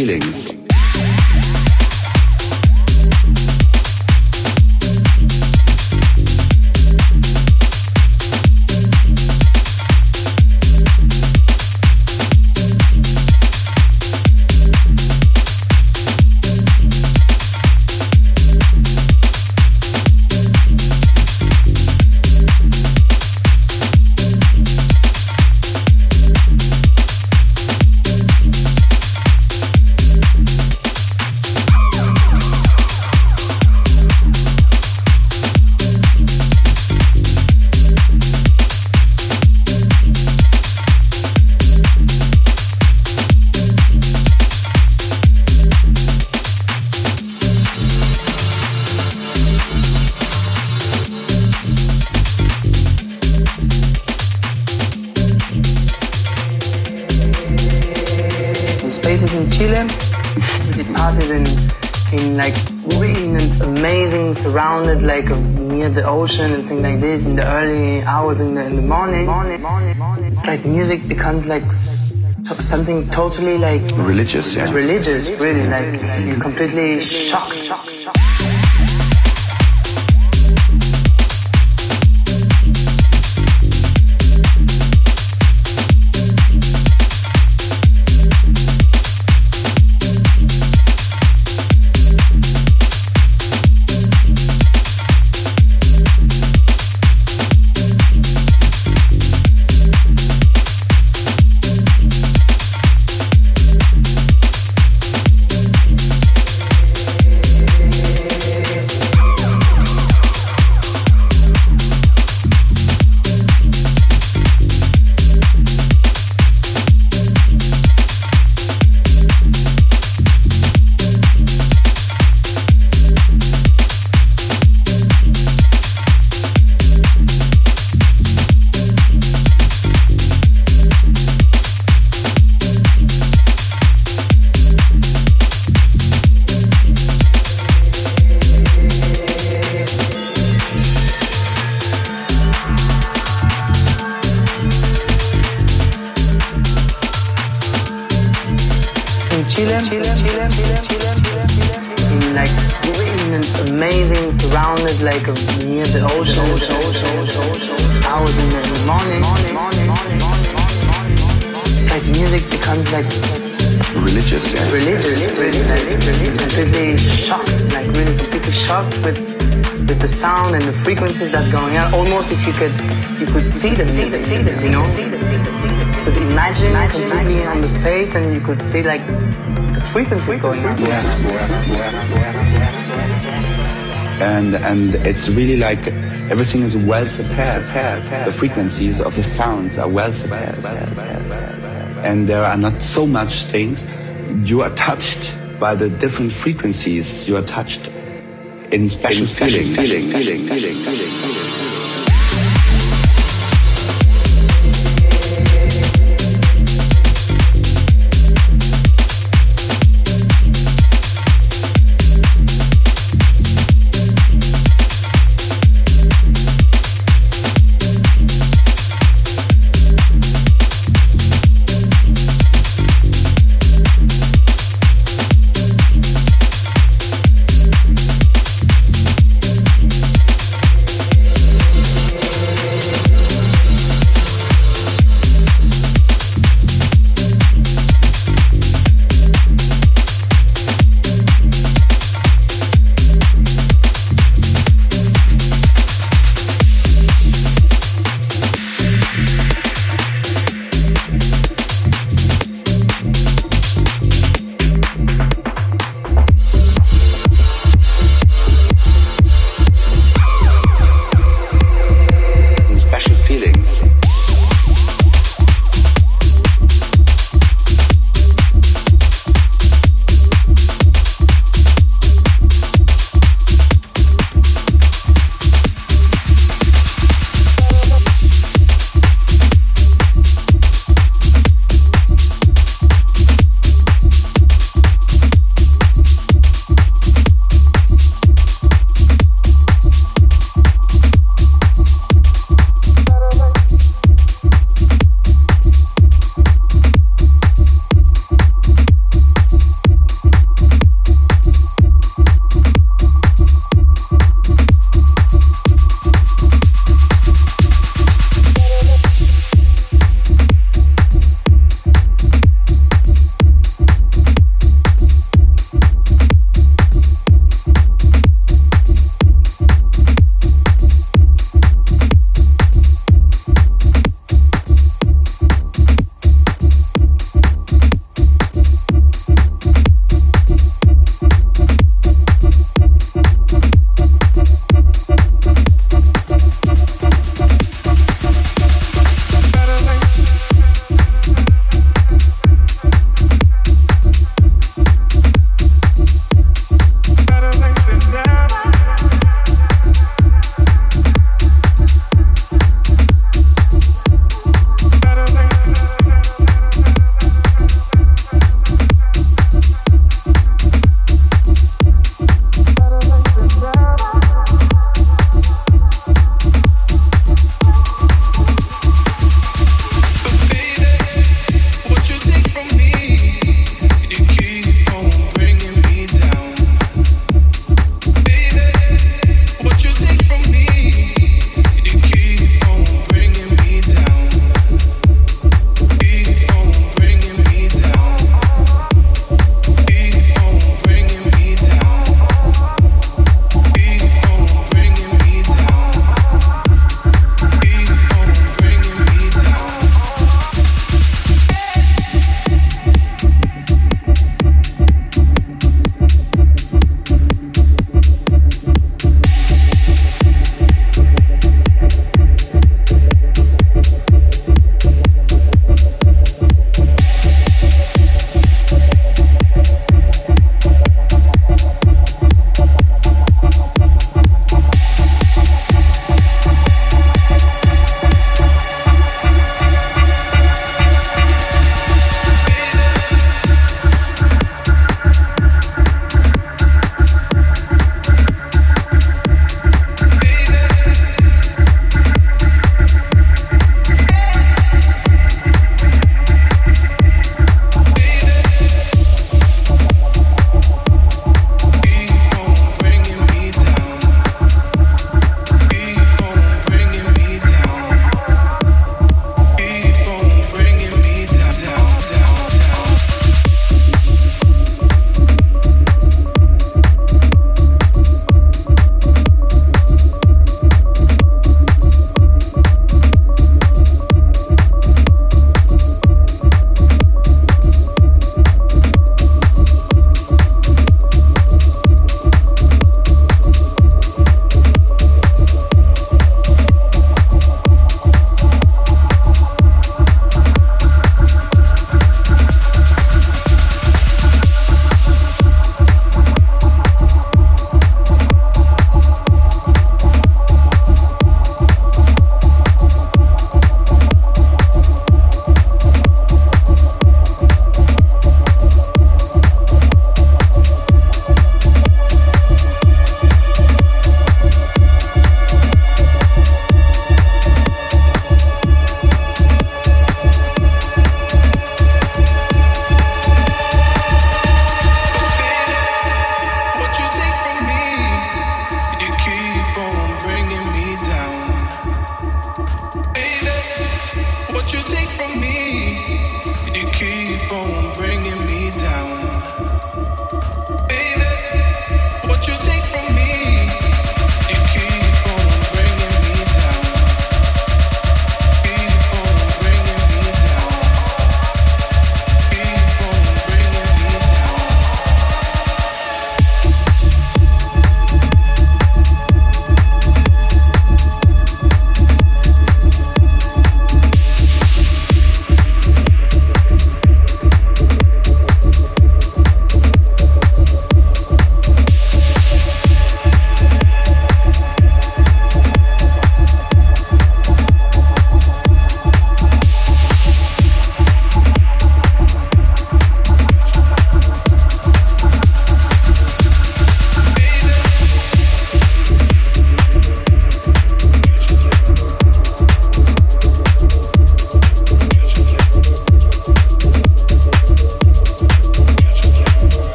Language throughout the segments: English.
special feelings. and like this in the early hours in the, in the morning. It's like music becomes like something totally like religious, yeah. Religious, really, like you're completely shocked. if see like the frequencies going up. And and it's really like everything is well prepared. The frequencies of the sounds are well prepared. And there are not so much things. You are touched by the different frequencies. You are touched in special, in special feeling, feeling, feeling, feeling.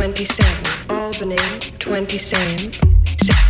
27, Albany, 27.